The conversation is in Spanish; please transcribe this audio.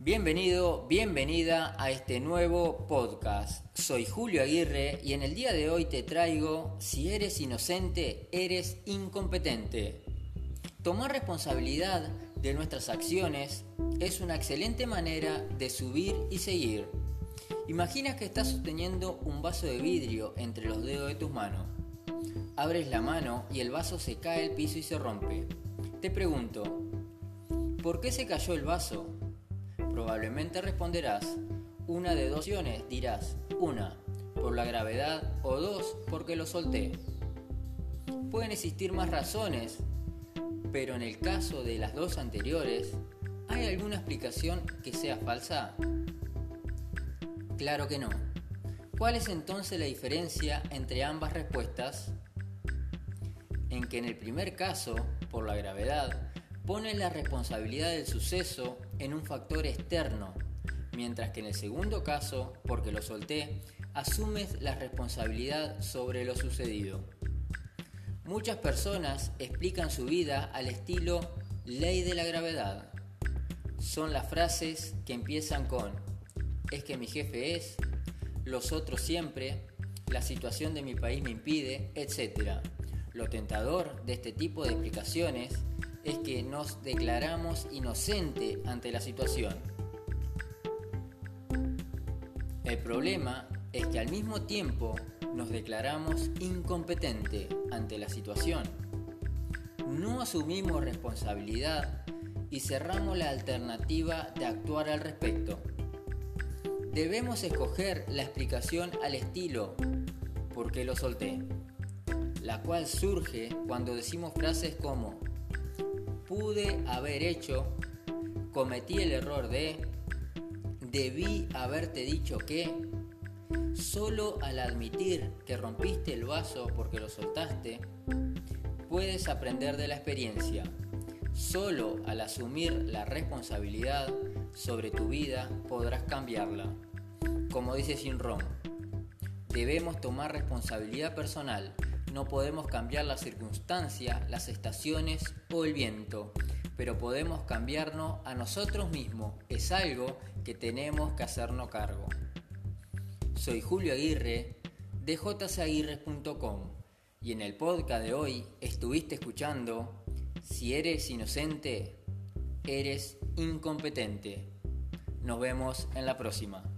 Bienvenido, bienvenida a este nuevo podcast. Soy Julio Aguirre y en el día de hoy te traigo, si eres inocente, eres incompetente. Tomar responsabilidad de nuestras acciones es una excelente manera de subir y seguir. Imagina que estás sosteniendo un vaso de vidrio entre los dedos de tus manos. Abres la mano y el vaso se cae al piso y se rompe. Te pregunto, ¿por qué se cayó el vaso? Probablemente responderás una de dos opciones, dirás una, por la gravedad o dos, porque lo solté. Pueden existir más razones, pero en el caso de las dos anteriores, ¿hay alguna explicación que sea falsa? Claro que no. ¿Cuál es entonces la diferencia entre ambas respuestas? En que en el primer caso, por la gravedad, pones la responsabilidad del suceso en un factor externo, mientras que en el segundo caso, porque lo solté, asumes la responsabilidad sobre lo sucedido. Muchas personas explican su vida al estilo ley de la gravedad. Son las frases que empiezan con es que mi jefe es, los otros siempre, la situación de mi país me impide, etc. Lo tentador de este tipo de explicaciones es que nos declaramos inocente ante la situación. El problema es que al mismo tiempo nos declaramos incompetente ante la situación. No asumimos responsabilidad y cerramos la alternativa de actuar al respecto. Debemos escoger la explicación al estilo ¿por qué lo solté? La cual surge cuando decimos frases como pude haber hecho, cometí el error de, debí haberte dicho que, solo al admitir que rompiste el vaso porque lo soltaste, puedes aprender de la experiencia. Solo al asumir la responsabilidad sobre tu vida podrás cambiarla. Como dice Ron, debemos tomar responsabilidad personal no podemos cambiar la circunstancia, las estaciones o el viento, pero podemos cambiarnos a nosotros mismos. Es algo que tenemos que hacernos cargo. Soy Julio Aguirre de jsaguirre.com y en el podcast de hoy estuviste escuchando Si eres inocente, eres incompetente. Nos vemos en la próxima.